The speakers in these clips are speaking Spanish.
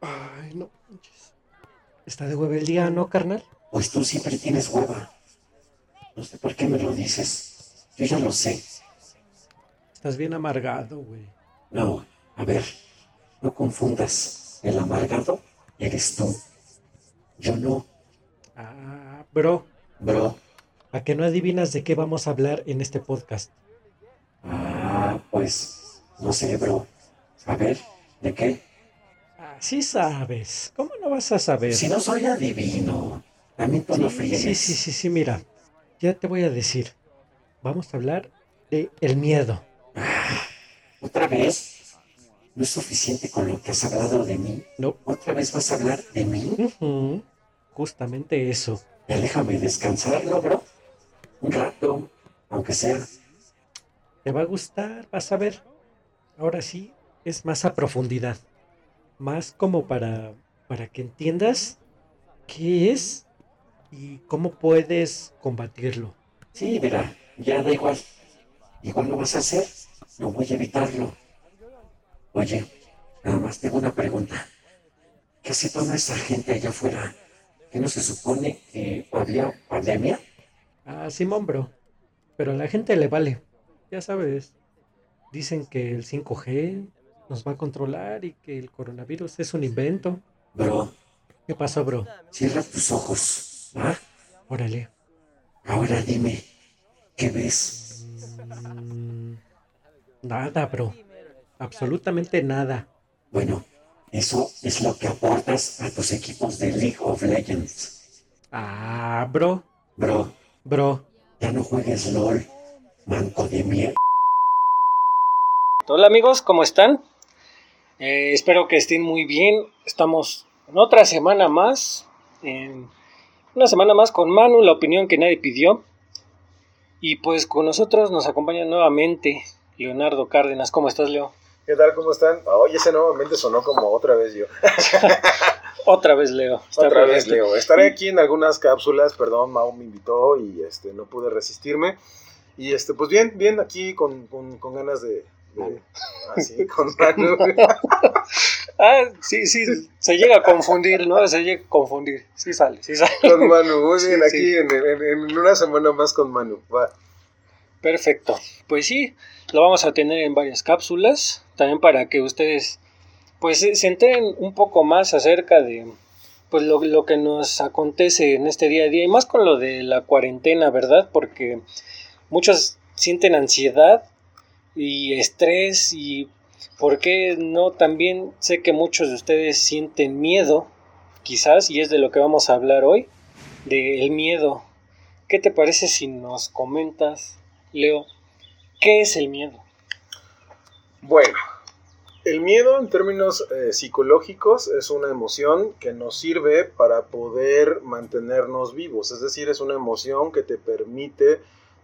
Ay, no Está de hueva el día, ¿no, carnal? Pues tú siempre tienes hueva. No sé por qué me lo dices. Yo ya lo sé. Estás bien amargado, güey. No, a ver, no confundas. El amargado eres tú. Yo no. Ah, bro. Bro. ¿A qué no adivinas de qué vamos a hablar en este podcast? Ah, pues, no sé, bro. A ver, ¿de qué? Sí sabes. ¿Cómo no vas a saber? Si no soy adivino. También tú no sí, sí, sí, sí, sí, mira. Ya te voy a decir. Vamos a hablar de el miedo. Ah, ¿Otra vez? ¿No es suficiente con lo que has hablado de mí? No. ¿Otra vez vas a hablar de mí? Justamente eso. Ya déjame descansar, ¿no, bro? Un rato, aunque sea. Te va a gustar, vas a ver. Ahora sí, es más a profundidad más como para, para que entiendas qué es y cómo puedes combatirlo. Sí, mira, ya da igual. Igual lo vas a hacer, no voy a evitarlo. Oye, nada más tengo una pregunta. ¿Qué hace toda esa gente allá afuera? ¿Que no se supone que había pandemia? Ah, Simón, bro. Pero a la gente le vale. Ya sabes. Dicen que el 5G, nos va a controlar y que el coronavirus es un invento. Bro. ¿Qué pasó, bro? Cierra tus ojos. ¿Ah? Órale. Ahora dime, ¿qué ves? Mm, nada, bro. Absolutamente nada. Bueno, eso es lo que aportas a tus equipos de League of Legends. Ah, bro. Bro. Bro. Ya no juegues LOL, manco de mierda. Hola amigos, ¿cómo están? Eh, espero que estén muy bien. Estamos en otra semana más. En una semana más con Manu, la opinión que nadie pidió. Y pues con nosotros nos acompaña nuevamente Leonardo Cárdenas. ¿Cómo estás, Leo? ¿Qué tal? ¿Cómo están? Oye, ese nuevamente sonó como otra vez yo. otra vez Leo. otra vez Leo. Estaré aquí en algunas cápsulas, perdón, Mau me invitó y este no pude resistirme. Y este, pues bien, bien, aquí con ganas de, Así, con Manu. ah, sí, sí, se llega a confundir, ¿no? Se llega a confundir. Sí sale, sí sale. Con Manu, muy bien, aquí En, en, una semana más con Manu. Va. Perfecto. Pues sí, lo vamos a tener en varias cápsulas, también para que ustedes pues se enteren un poco más acerca de pues lo, lo que nos acontece en este día a día y más con lo de la cuarentena, ¿verdad? Porque muchos sienten ansiedad y estrés y por qué no también sé que muchos de ustedes sienten miedo quizás y es de lo que vamos a hablar hoy del miedo ¿qué te parece si nos comentas Leo qué es el miedo? Bueno el miedo en términos eh, psicológicos es una emoción que nos sirve para poder mantenernos vivos, es decir, es una emoción que te permite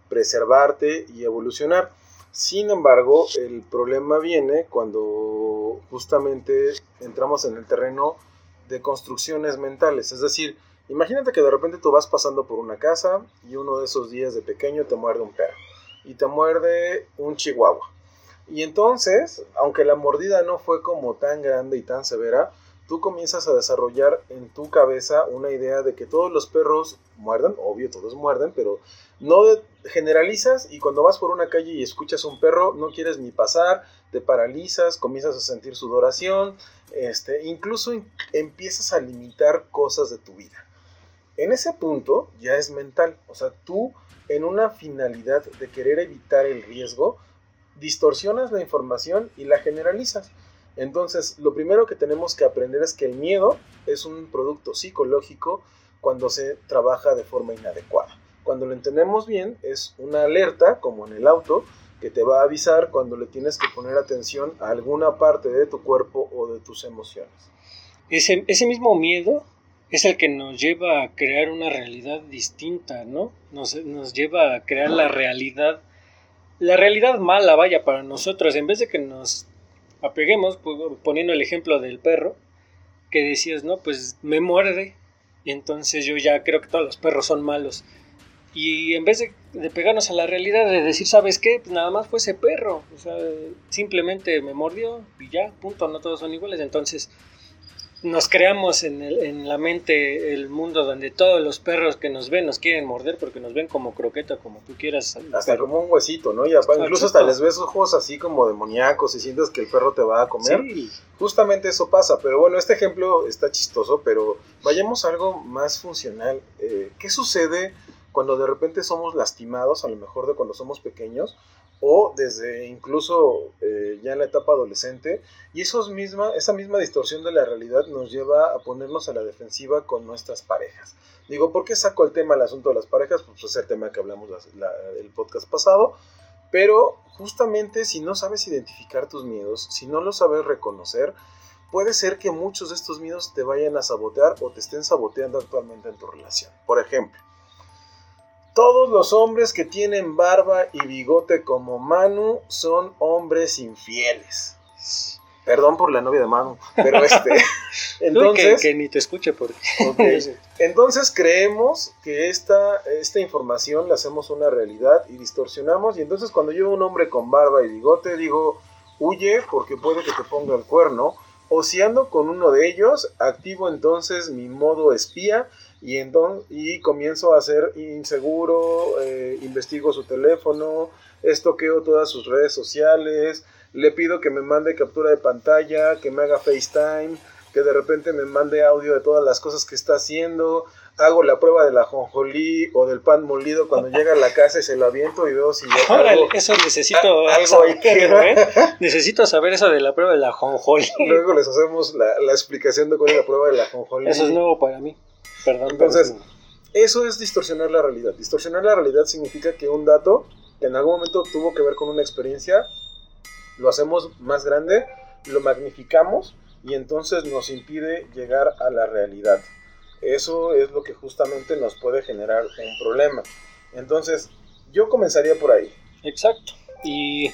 preservarte y evolucionar. Sin embargo, el problema viene cuando justamente entramos en el terreno de construcciones mentales. Es decir, imagínate que de repente tú vas pasando por una casa y uno de esos días de pequeño te muerde un perro y te muerde un chihuahua. Y entonces, aunque la mordida no fue como tan grande y tan severa, tú comienzas a desarrollar en tu cabeza una idea de que todos los perros muerden, obvio, todos muerden, pero no generalizas y cuando vas por una calle y escuchas un perro, no quieres ni pasar, te paralizas, comienzas a sentir sudoración, este, incluso empiezas a limitar cosas de tu vida. En ese punto ya es mental, o sea, tú en una finalidad de querer evitar el riesgo, distorsionas la información y la generalizas. Entonces, lo primero que tenemos que aprender es que el miedo es un producto psicológico cuando se trabaja de forma inadecuada. Cuando lo entendemos bien, es una alerta, como en el auto, que te va a avisar cuando le tienes que poner atención a alguna parte de tu cuerpo o de tus emociones. Ese, ese mismo miedo es el que nos lleva a crear una realidad distinta, ¿no? Nos, nos lleva a crear la realidad, la realidad mala, vaya, para nosotros, en vez de que nos apeguemos, poniendo el ejemplo del perro, que decías, no, pues me muerde, y entonces yo ya creo que todos los perros son malos Y en vez de, de pegarnos a la realidad, de decir, ¿sabes qué? Pues nada más fue ese perro. O sea, simplemente me mordió y ya, punto, no todos son iguales. Entonces, nos creamos en, el- en la mente el mundo donde todos los perros que nos ven nos quieren morder porque nos ven como croqueta, como tú quieras. Hasta pero- como un huesito, ¿no? Y apa- incluso hasta les ves ojos así como demoníacos y sientes que el perro te va a comer. Sí, Justamente eso pasa, pero bueno, este ejemplo está chistoso, pero vayamos a algo más funcional. Eh, ¿Qué sucede cuando de repente somos lastimados, a lo mejor de cuando somos pequeños, o desde incluso eh, ya en la etapa adolescente, y misma, esa misma distorsión de la realidad nos lleva a ponernos a la defensiva con nuestras parejas? Digo, ¿por qué saco el tema, el asunto de las parejas? Pues es el tema que hablamos la- el podcast pasado, pero justamente si no sabes identificar tus miedos, si no los sabes reconocer, puede ser que muchos de estos miedos te vayan a sabotear o te estén saboteando actualmente en tu relación. Por ejemplo, todos los hombres que tienen barba y bigote como Manu son hombres infieles. Perdón por la novia de Manu, pero este... Entonces, que, que ni te escuche porque... Ok. Entonces creemos que esta, esta información la hacemos una realidad y distorsionamos. Y entonces cuando yo veo un hombre con barba y bigote, digo, huye porque puede que te ponga el cuerno. O si ando con uno de ellos, activo entonces mi modo espía y, enton- y comienzo a ser inseguro, eh, investigo su teléfono, estoqueo todas sus redes sociales, le pido que me mande captura de pantalla, que me haga FaceTime, que de repente me mande audio de todas las cosas que está haciendo, hago la prueba de la jonjolí o del pan molido cuando llega a la casa y se lo aviento y veo si Órale, algo- eso necesito a- algo saber, ahí queda. ¿eh? Necesito saber eso de la prueba de la jonjoli. luego les hacemos la, la explicación de cuál es la prueba de la jonjolí. Eso es nuevo para mí. Perdón. Entonces, Eso es distorsionar la realidad. Distorsionar la realidad significa que un dato que en algún momento tuvo que ver con una experiencia, lo hacemos más grande, lo magnificamos y entonces nos impide llegar a la realidad. Eso es lo que justamente nos puede generar un problema. Entonces, yo comenzaría por ahí. Exacto. Y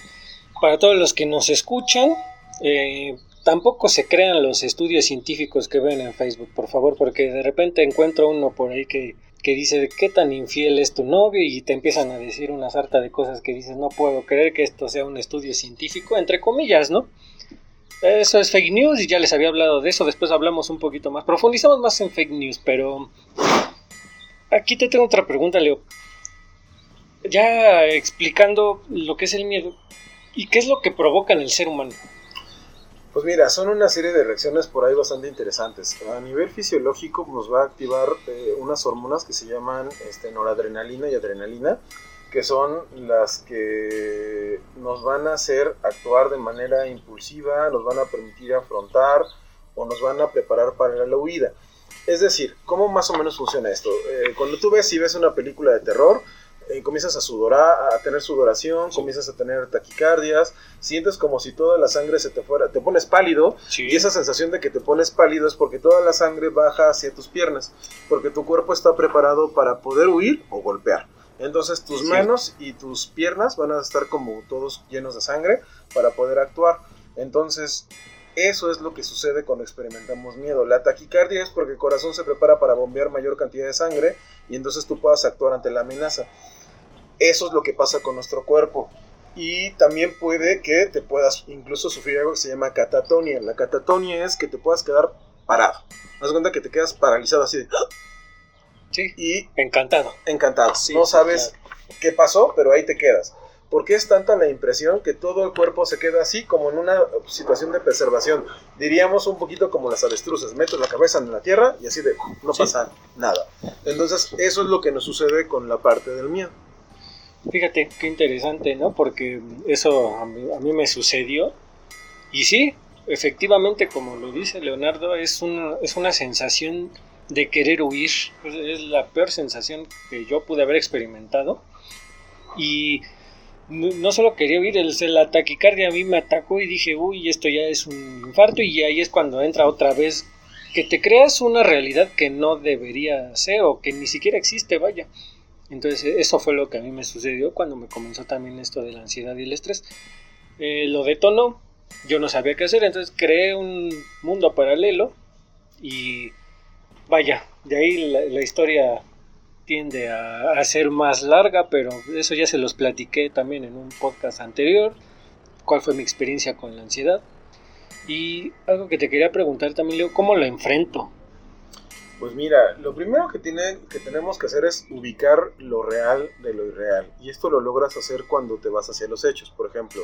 para todos los que nos escuchan, eh, tampoco se crean los estudios científicos que ven en Facebook, por favor, porque de repente encuentro uno por ahí que, que dice qué tan infiel es tu novio y te empiezan a decir una sarta de cosas que dices no puedo creer que esto sea un estudio científico, entre comillas, ¿no? Eso es fake news y ya les había hablado de eso, después hablamos un poquito más, profundizamos más en fake news, pero aquí te tengo otra pregunta, Leo ya explicando lo que es el miedo y qué es lo que provoca en el ser humano. Pues mira, son una serie de reacciones por ahí bastante interesantes. A nivel fisiológico nos va a activar eh, unas hormonas que se llaman este, noradrenalina y adrenalina, que son las que nos van a hacer actuar de manera impulsiva, nos van a permitir afrontar o nos van a preparar para la huida. Es decir, ¿cómo más o menos funciona esto? Eh, cuando tú ves y ves una película de terror, eh, comienzas a sudorar, a tener sudoración, comienzas a tener taquicardias, sientes como si toda la sangre se te fuera, te pones pálido y esa sensación de que te pones pálido es porque toda la sangre baja hacia tus piernas, porque tu cuerpo está preparado para poder huir o golpear. Entonces tus Sí. manos y tus piernas van a estar como todos llenos de sangre para poder actuar. Entonces eso es lo que sucede cuando experimentamos miedo. La taquicardia es porque el corazón se prepara para bombear mayor cantidad de sangre y entonces tú puedas actuar ante la amenaza. Eso es lo que pasa con nuestro cuerpo. Y también puede que te puedas incluso sufrir algo que se llama catatonia. La catatonia es que te puedas quedar parado. Haz cuenta que te quedas paralizado así de, ¡ah! Sí, y encantado. encantado. Sí, no sabes qué pasó, pero ahí te quedas. Porque es tanta la impresión que todo el cuerpo se queda así como en una situación de preservación. Diríamos un poquito como las avestruces. Metes la cabeza en la tierra y así de no Sí. pasa nada. Entonces eso es lo que nos sucede con la parte del miedo. Fíjate qué interesante, ¿no? Porque eso a mí, me sucedió. Y sí, efectivamente, como lo dice Leonardo, es una, es una sensación de querer huir. Es- la peor sensación que yo pude haber experimentado. Y no, no solo quería huir, el, la taquicardia a mí me atacó y dije, uy, esto ya es un infarto. Y ahí es cuando entra otra vez que te creas una realidad que no debería ser o que ni siquiera existe, vaya. Entonces eso fue lo que a mí me sucedió cuando me comenzó también esto de la ansiedad y el estrés. Eh, lo detonó, yo no sabía qué hacer, entonces creé un mundo paralelo y vaya, de ahí la, historia tiende a, ser más larga, pero eso ya se los platiqué también en un podcast anterior, cuál fue mi experiencia con la ansiedad. Y algo que te quería preguntar también, Leo, ¿cómo lo enfrento? Pues mira, lo primero que, tenemos que hacer es ubicar lo real de lo irreal. Y esto lo logras hacer cuando te vas hacia los hechos. Por ejemplo,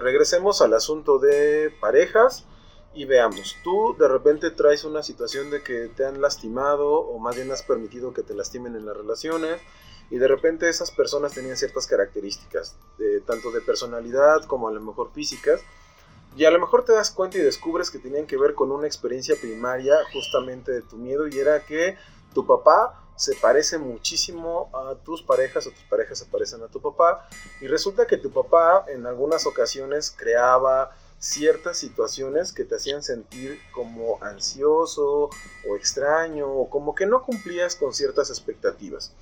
regresemos al asunto de parejas y veamos, tú de repente traes una situación de que te han lastimado o más bien has permitido que te lastimen en las relaciones y de repente esas personas tenían ciertas características, tanto de personalidad como a lo mejor físicas, y a lo mejor te das cuenta y descubres que tenían que ver con una experiencia primaria justamente de tu miedo y era que tu papá se parece muchísimo a tus parejas o tus parejas se parecen a tu papá y resulta que tu papá en algunas ocasiones creaba ciertas situaciones que te hacían sentir como ansioso o extraño o como que no cumplías con ciertas expectativas.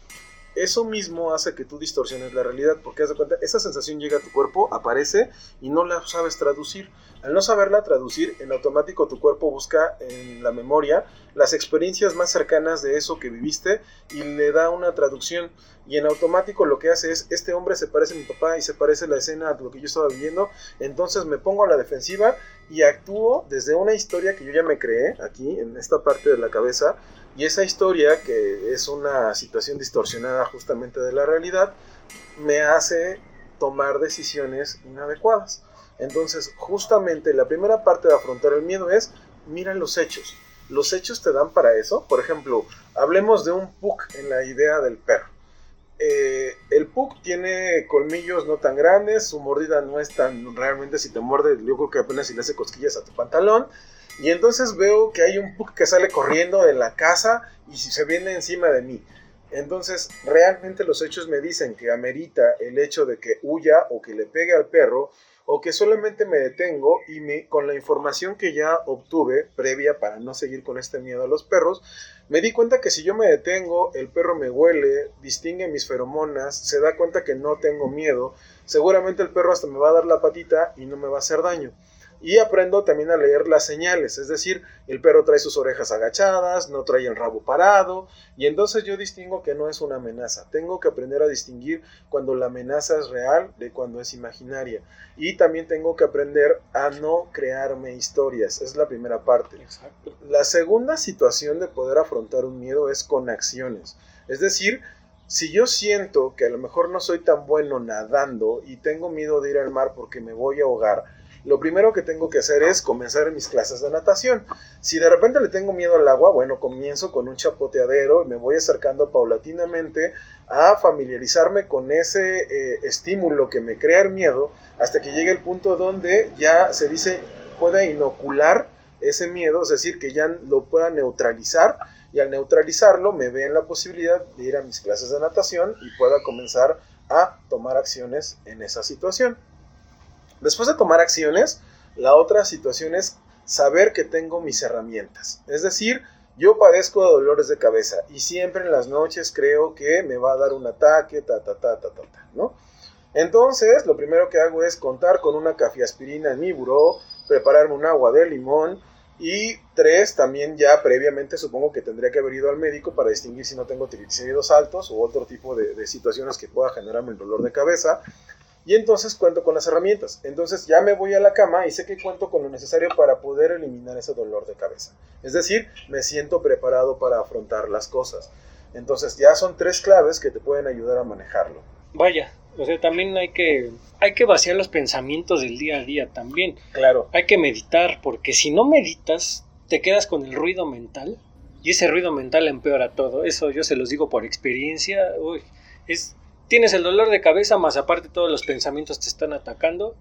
Eso mismo hace que tú distorsiones la realidad porque haz de cuenta, esa sensación llega a tu cuerpo, aparece y no la sabes traducir. Al no saberla traducir, en automático tu cuerpo busca en la memoria las experiencias más cercanas de eso que viviste y le da una traducción. Y en automático lo que hace es, este hombre se parece a mi papá y se parece la escena a lo que yo estaba viviendo, entonces me pongo a la defensiva y actúo desde una historia que yo ya me creé aquí, en esta parte de la cabeza, y esa historia, que es una situación distorsionada justamente de la realidad, me hace tomar decisiones inadecuadas. Entonces, justamente la primera parte de afrontar el miedo es, mira los hechos. Los hechos te dan para eso. Por ejemplo, hablemos de un puk en la idea del perro. Eh, el puk tiene colmillos no tan grandes, su mordida no es tan realmente si te muerde, yo creo que apenas si le hace cosquillas a tu pantalón. Y entonces veo que hay un puk que sale corriendo de la casa y se viene encima de mí. Entonces, realmente los hechos me dicen que amerita el hecho de que huya o que le pegue al perro o que solamente me detengo y me, con la información que ya obtuve previa para no seguir con este miedo a los perros, me di cuenta que si yo me detengo, el perro me huele, distingue mis feromonas, se da cuenta que no tengo miedo, seguramente el perro hasta me va a dar la patita y no me va a hacer daño. Y aprendo también a leer las señales, es decir, el perro trae sus orejas agachadas, no trae el rabo parado, y entonces yo distingo que no es una amenaza. Tengo que aprender a distinguir cuando la amenaza es real de cuando es imaginaria. Y también tengo que aprender a no crearme historias, es la primera parte. La segunda situación de poder afrontar un miedo es con acciones. Es decir, si yo siento que a lo mejor no soy tan bueno nadando y tengo miedo de ir al mar porque me voy a ahogar, lo primero que tengo que hacer es comenzar en mis clases de natación. Si de repente le tengo miedo al agua, bueno, comienzo con un chapoteadero y me voy acercando paulatinamente a familiarizarme con ese eh, estímulo que me crea el miedo hasta que llegue el punto donde ya se dice pueda inocular ese miedo, es decir, que ya lo pueda neutralizar y al neutralizarlo me ve en la posibilidad de ir a mis clases de natación y pueda comenzar a tomar acciones en esa situación. Después de tomar acciones, la otra situación es saber que tengo mis herramientas. Es decir, yo padezco de dolores de cabeza y siempre en las noches creo que me va a dar un ataque, ta, ta, ta, ta, ta, ta ¿no? Entonces, lo primero que hago es contar con una cafiaspirina en mi buró, prepararme un agua de limón y tres, también ya previamente supongo que tendría que haber ido al médico para distinguir si no tengo triglicéridos altos u otro tipo de, de situaciones que pueda generarme el dolor de cabeza y entonces cuento con las herramientas. Entonces ya me voy a la cama y sé que cuento con lo necesario para poder eliminar ese dolor de cabeza. Es decir, me siento preparado para afrontar las cosas. Entonces ya son tres claves que te pueden ayudar a manejarlo. Vaya, o sea, también hay que, hay que vaciar los pensamientos del día a día también. Claro. Hay que meditar, porque si no meditas, te quedas con el ruido mental y ese ruido mental empeora todo. Eso yo se los digo por experiencia. Uy, es tienes el dolor de cabeza, más aparte todos los pensamientos te están atacando,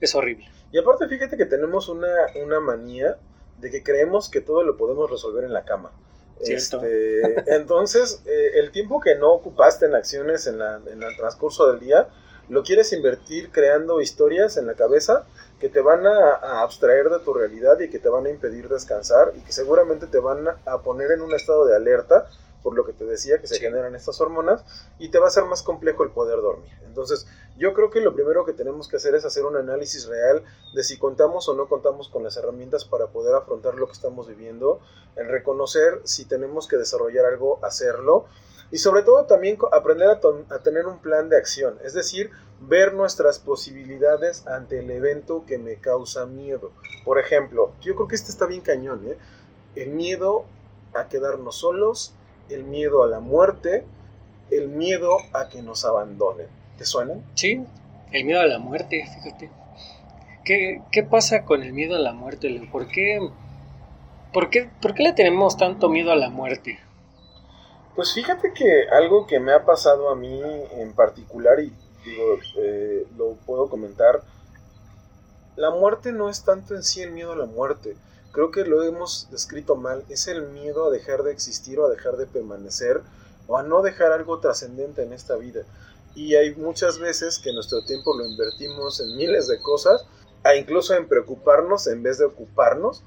es horrible. Y aparte fíjate que tenemos una, una manía de que creemos que todo lo podemos resolver en la cama. Este, entonces, eh, el tiempo que no ocupaste en acciones en, la, en el transcurso del día, lo quieres invertir creando historias en la cabeza que te van a, a, abstraer de tu realidad y que te van a impedir descansar y que seguramente te van a poner en un estado de alerta por lo que te decía que se generan estas hormonas y te va a ser más complejo el poder dormir. Entonces, yo creo que lo primero que tenemos que hacer es hacer un análisis real de si contamos o no contamos con las herramientas para poder afrontar lo que estamos viviendo, el reconocer si tenemos que desarrollar algo, hacerlo. Y sobre todo también aprender a, tener un plan de acción, es decir, ver nuestras posibilidades ante el evento que me causa miedo. Por ejemplo, yo creo que este está bien cañón, ¿eh? El miedo a quedarnos solos, el miedo a la muerte, el miedo a que nos abandonen. ¿Te suenan? Sí, el miedo a la muerte, fíjate. ¿Qué, qué pasa con el miedo a la muerte, ¿Por qué, por, qué, ¿Por qué le tenemos tanto miedo a la muerte? Pues fíjate que algo que me ha pasado a mí en particular, y digo, eh, lo puedo comentar, la muerte no es tanto en sí el miedo a la muerte. Creo que lo hemos descrito mal. Es el miedo a dejar de existir o a dejar de permanecer o a no dejar algo trascendente en esta vida. Y hay muchas veces que nuestro tiempo lo invertimos en miles de cosas, a incluso en preocuparnos en vez de ocuparnos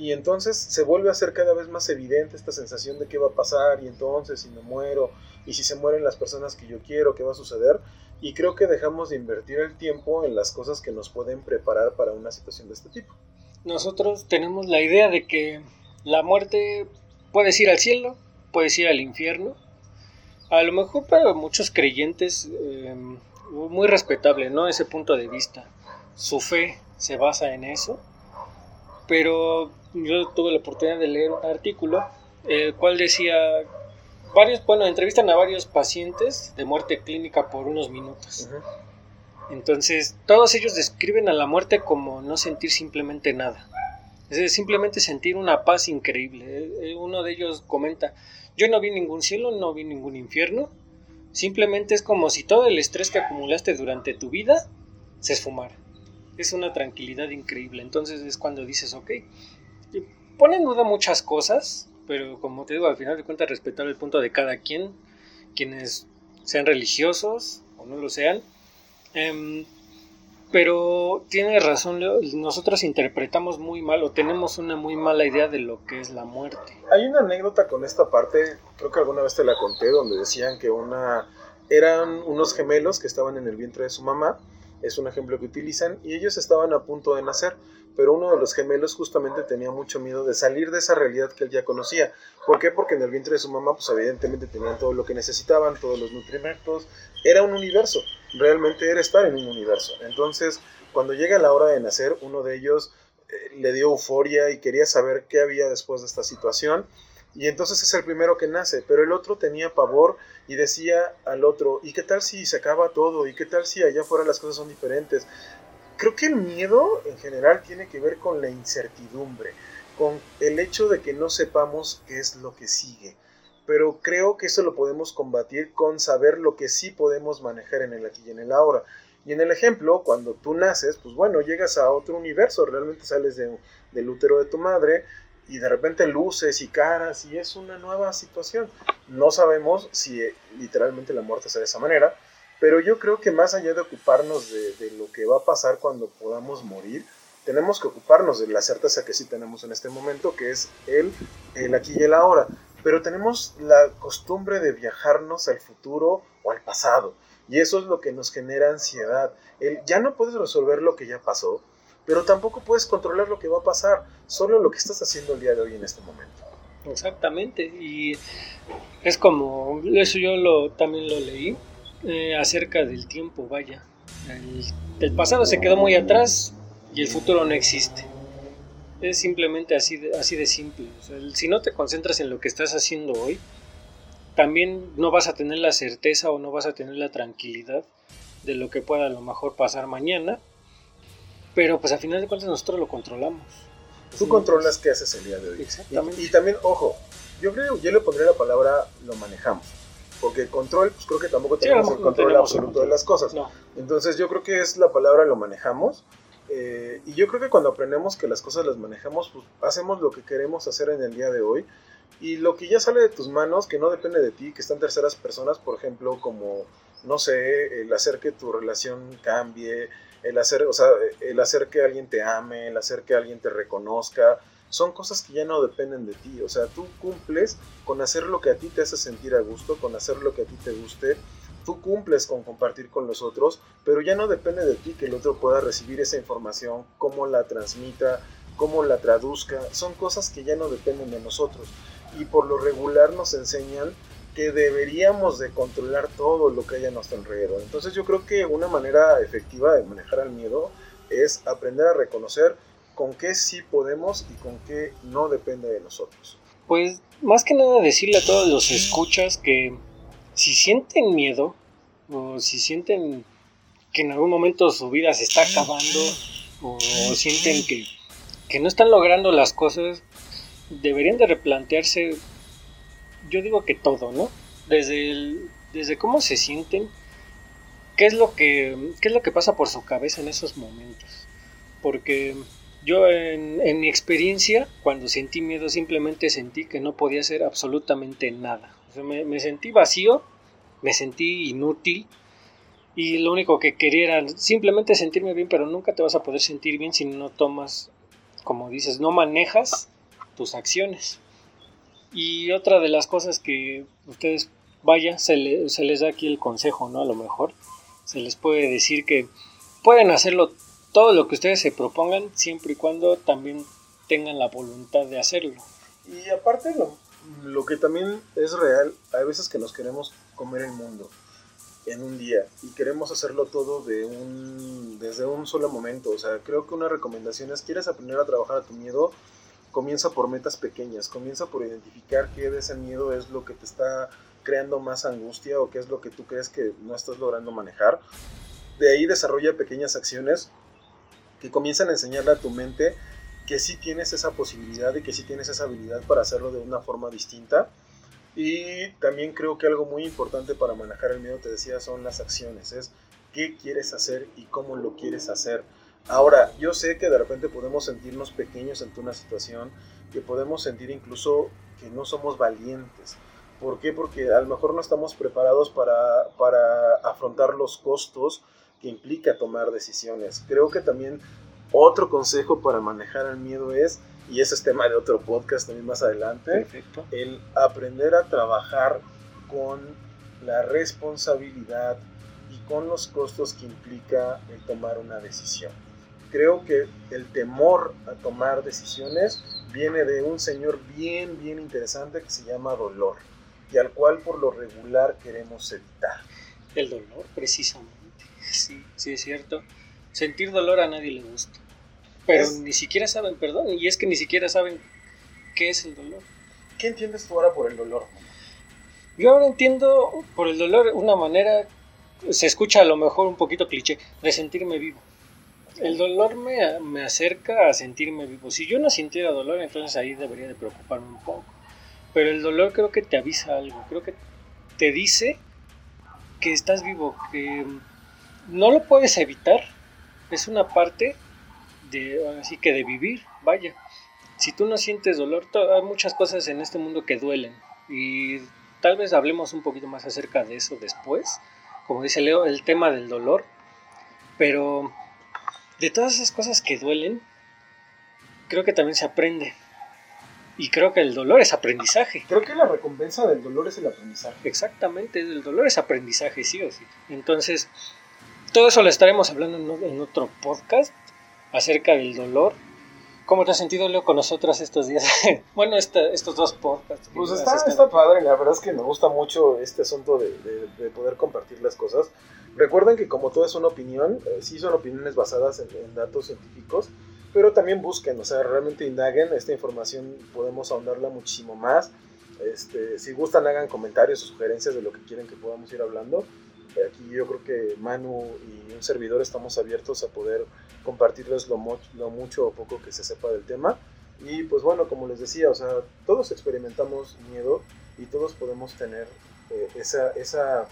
y entonces se vuelve a ser cada vez más evidente esta sensación de qué va a pasar y entonces si me muero y si se mueren las personas que yo quiero, qué va a suceder. Y creo que dejamos de invertir el tiempo en las cosas que nos pueden preparar para una situación de este tipo. Nosotros tenemos la idea de que la muerte puedes ir al cielo, puedes ir al infierno. A lo mejor para muchos creyentes eh, muy respetable, ¿no? Ese punto de vista. Su fe se basa en eso. Pero yo tuve la oportunidad de leer un artículo, el cual decía, varios, bueno, entrevistan a varios pacientes de muerte clínica por unos minutos. Entonces, todos ellos describen a la muerte como no sentir simplemente nada. Es simplemente sentir una paz increíble. Eh, uno de ellos comenta, yo no vi ningún cielo, no vi ningún infierno. Simplemente es como si todo el estrés que acumulaste durante tu vida se esfumara. Es una tranquilidad increíble. Entonces es cuando dices, ok, pone en duda muchas cosas, pero como te digo, al final de cuentas respetar el punto de cada quien, quienes sean religiosos o no lo sean. Em, pero tiene razón, nosotros interpretamos muy mal o tenemos una muy mala idea de lo que es la muerte. Hay una anécdota con esta parte, creo que alguna vez te la conté, donde decían que una eran unos gemelos que estaban en el vientre de su mamá, es un ejemplo que utilizan, y ellos estaban a punto de nacer pero uno de los gemelos justamente tenía mucho miedo de salir de esa realidad que él ya conocía. ¿Por qué? Porque en el vientre de su mamá, pues evidentemente tenían todo lo que necesitaban, todos los nutrimentos, era un universo, realmente era estar en un universo. Entonces, cuando llega la hora de nacer, uno de ellos eh, le dio euforia y quería saber qué había después de esta situación. Y entonces es el primero que nace, pero el otro tenía pavor y decía al otro, ¿y qué tal si se acaba todo? ¿Y qué tal si allá afuera las cosas son diferentes? Creo que el miedo en general tiene que ver con la incertidumbre, con el hecho de que no sepamos qué es lo que sigue. Pero creo que eso lo podemos combatir con saber lo que sí podemos manejar en el aquí y en el ahora. Y en el ejemplo, cuando tú naces, pues bueno, llegas a otro universo, realmente sales del útero de tu madre y de repente luces y caras y es una nueva situación. No sabemos si eh, literalmente la muerte sea de esa manera, pero yo creo que más allá de ocuparnos de, lo que va a pasar cuando podamos morir, tenemos que ocuparnos de la certeza que sí tenemos en este momento, que es el, el aquí y el ahora. Pero tenemos la costumbre de viajarnos al futuro o al pasado. Y eso es lo que nos genera ansiedad. El, ya no puedes resolver lo que ya pasó, pero tampoco puedes controlar lo que va a pasar, solo lo que estás haciendo el día de hoy en este momento. Exactamente, y es como, eso yo lo, también lo leí, eh, acerca del tiempo, vaya. El, pasado se quedó muy atrás y el futuro no existe. Es simplemente así de, así de simple. si no te concentras en lo que estás haciendo hoy, también no vas a tener la certeza o no vas a tener la tranquilidad de lo que pueda a lo mejor pasar mañana. Pero pues a final de cuentas nosotros lo controlamos. Tú controlas qué haces el día de hoy. Exactamente. Y, y también, ojo, yo creo, yo le pondría la palabra lo manejamos porque el control, pues creo que tampoco tenemos el control absoluto de las cosas. Entonces yo creo que es la palabra lo manejamos. Eh, y yo creo que cuando aprendemos que las cosas las manejamos, pues hacemos lo que queremos hacer en el día de hoy. Y lo que ya sale de tus manos, que no depende de ti, que están terceras personas, por ejemplo, como, no sé, el hacer que tu relación cambie, el hacer, o sea, el hacer que alguien te ame, el hacer que alguien te reconozca, son cosas que ya no dependen de ti. O sea, tú cumples con hacer lo que a ti te hace sentir a gusto, con hacer lo que a ti te guste. Tú cumples con compartir con los otros, pero ya no depende de ti que el otro pueda recibir esa información, cómo la transmita, cómo la traduzca. Son cosas que ya no dependen de nosotros. Y por lo regular nos enseñan que deberíamos de controlar todo lo que haya a nuestro alrededor. Entonces yo creo que una manera efectiva de manejar el miedo es aprender a reconocer con qué sí podemos y con qué no depende de nosotros. Pues más que nada decirle a todos los escuchas que si sienten miedo o si sienten que en algún momento su vida se está acabando o sienten que, que no están logrando las cosas, deberían de replantearse, yo digo que todo, ¿no? Desde, el, desde cómo se sienten, qué es, lo que, qué es lo que pasa por su cabeza en esos momentos. Porque yo en, en mi experiencia, cuando sentí miedo, simplemente sentí que no podía hacer absolutamente nada. me, me sentí vacío, me sentí inútil, y lo único que quería era simplemente sentirme bien, pero nunca te vas a poder sentir bien si no tomas, como dices, no manejas tus acciones. Y otra de las cosas que ustedes, vaya, se, les da aquí el consejo, ¿no? A lo mejor se les puede decir que pueden hacerlo todo lo que ustedes se propongan siempre y cuando también tengan la voluntad de hacerlo. Y aparte lo, lo que también es real, hay veces que nos queremos comer el mundo en un día y queremos hacerlo todo de un, desde un solo momento. O sea, creo que una recomendación es, quieres aprender a trabajar a tu miedo, comienza por metas pequeñas, comienza por identificar qué de ese miedo es lo que te está creando más angustia o qué es lo que tú crees que no estás logrando manejar. De ahí desarrolla pequeñas acciones que comienzan a enseñarle a tu mente que sí tienes esa posibilidad y que sí tienes esa habilidad para hacerlo de una forma distinta y también creo que algo muy importante para manejar el miedo, te decía, son las acciones. Es qué quieres hacer y cómo lo quieres hacer. Ahora, yo sé que de repente podemos sentirnos pequeños ante una situación, que podemos sentir incluso que no somos valientes. ¿Por qué? Porque a lo mejor no estamos preparados para, para afrontar los costos que implica tomar decisiones. Creo que también otro consejo para manejar el miedo es y ese es tema de otro podcast también más adelante, Perfecto. el aprender a trabajar con la responsabilidad y con los costos que implica el tomar una decisión. Creo que el temor a tomar decisiones viene de un señor bien, bien interesante que se llama dolor y al cual por lo regular queremos evitar. El dolor, precisamente. Sí, sí es cierto. Sentir dolor a nadie le gusta. Pero Es- ni siquiera saben, perdón, y es que ni siquiera saben qué es el dolor. ¿Qué entiendes tú ahora por el dolor? Yo ahora entiendo por el dolor una manera, se escucha a lo mejor un poquito cliché, de sentirme vivo. El dolor me, me acerca a sentirme vivo. Si yo no sintiera dolor, entonces ahí debería de preocuparme un poco. Pero el dolor creo que te avisa algo, creo que te dice que estás vivo, que no lo puedes evitar, es una parte de, así que de vivir, vaya. Si tú no sientes dolor, hay muchas cosas en este mundo que duelen y tal vez hablemos un poquito más acerca de eso después, como dice Leo, el tema del dolor, pero de todas esas cosas que duelen, creo que también se aprende. Y creo que el dolor es aprendizaje. Creo que la recompensa del dolor es el aprendizaje. Exactamente, el dolor es aprendizaje, sí o sí. Entonces, todo eso lo estaremos hablando en otro podcast acerca del dolor. ¿Cómo te has sentido, Leo, con nosotros estos días? bueno, esta- estos dos podcasts. Pues está, está padre, la verdad es que me gusta mucho este asunto de, de- de poder compartir las cosas. Recuerden que como todo es una opinión, eh, sí son opiniones basadas en, en datos científicos, pero también busquen, o sea, realmente indaguen, esta información podemos ahondarla muchísimo más. Este, si gustan, hagan comentarios o sugerencias de lo que quieren que podamos ir hablando. Aquí yo creo que Manu y un servidor estamos abiertos a poder compartirles lo, mo- lo mucho o poco que se sepa del tema. Y pues bueno, como les decía, o sea, todos experimentamos miedo y todos podemos tener eh, esa, esa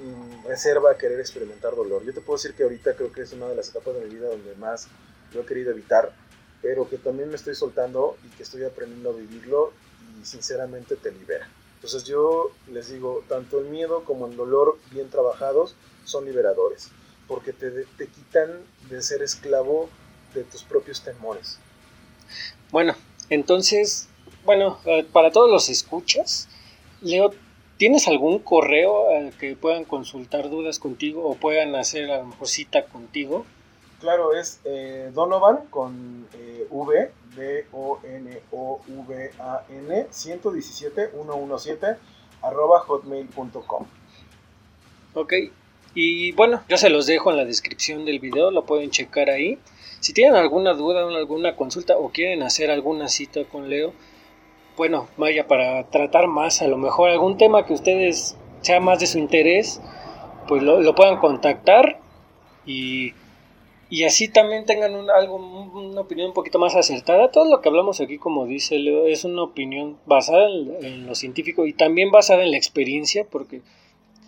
mm, reserva a querer experimentar dolor. Yo te puedo decir que ahorita creo que es una de las etapas de mi vida donde más lo he querido evitar, pero que también me estoy soltando y que estoy aprendiendo a vivirlo y sinceramente te libera. Entonces yo les digo, tanto el miedo como el dolor bien trabajados son liberadores, porque te, te quitan de ser esclavo de tus propios temores. Bueno, entonces, bueno, eh, para todos los escuchas, Leo, ¿tienes algún correo al que puedan consultar dudas contigo o puedan hacer a lo mejor cita contigo? Claro, es eh, Donovan con eh, V, D-O-N-O-V-A-N, 117, 117, arroba hotmail.com. Ok, y bueno, yo se los dejo en la descripción del video, lo pueden checar ahí. Si tienen alguna duda, alguna consulta o quieren hacer alguna cita con Leo, bueno, vaya para tratar más, a lo mejor algún tema que ustedes sea más de su interés, pues lo, puedan contactar y, y, así también tengan un, algo, una opinión un poquito más acertada. Todo lo que hablamos aquí, como dice Leo, es una opinión basada en, lo científico y también basada en la experiencia, porque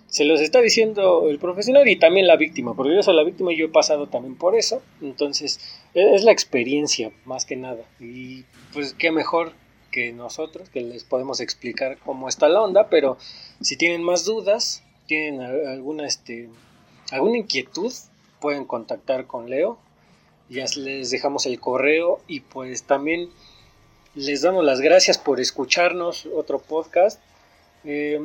se los está diciendo el profesional y también la víctima, porque yo soy la víctima y yo he pasado también por eso, entonces e, es la experiencia más que nada. Y pues qué mejor que nosotros, que les podemos explicar cómo está la onda, pero si tienen más dudas, tienen alguna, este, alguna inquietud, pueden contactar con Leo, ya les dejamos el correo y pues también les damos las gracias por escucharnos otro podcast. Eh,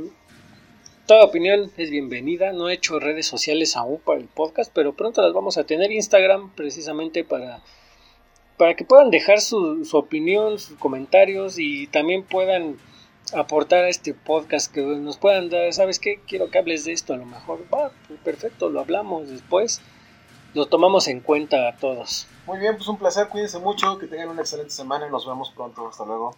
Toda opinión es bienvenida. No he hecho redes sociales aún para el podcast, pero pronto las vamos a tener. Instagram precisamente para, para que puedan dejar su, opinión, sus comentarios y también puedan aportar a este podcast, que nos puedan dar, ¿sabes qué? Quiero que hables de esto, a lo mejor, va, perfecto, lo hablamos después, lo tomamos en cuenta a todos. Muy bien, pues un placer, cuídense mucho, que tengan una excelente semana y nos vemos pronto, hasta luego.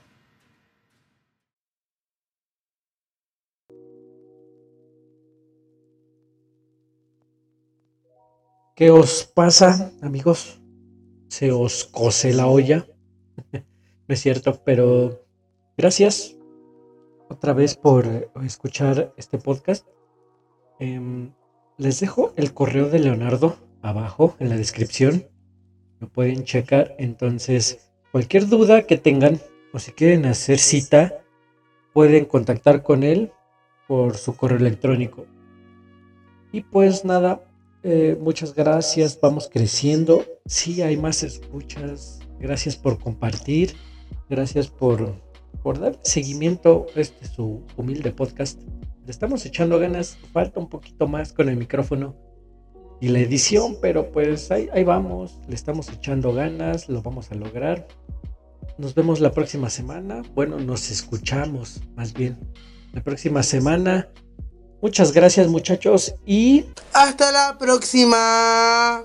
¿Qué os pasa, amigos? Se os cose la olla. no es cierto, pero gracias otra vez por escuchar este podcast. Em, les dejo el correo de Leonardo abajo en la descripción. Lo pueden checar. Entonces, cualquier duda que tengan o si quieren hacer cita, pueden contactar con él por su correo electrónico. Y pues nada, eh, muchas gracias, vamos creciendo. Sí, hay más escuchas. Gracias por compartir. Gracias por, por dar seguimiento a este su humilde podcast. Le estamos echando ganas. Falta un poquito más con el micrófono y la edición, pero pues ahí, ahí vamos. Le estamos echando ganas. Lo vamos a lograr. Nos vemos la próxima semana. Bueno, nos escuchamos más bien. La próxima semana Muchas gracias muchachos y hasta la próxima.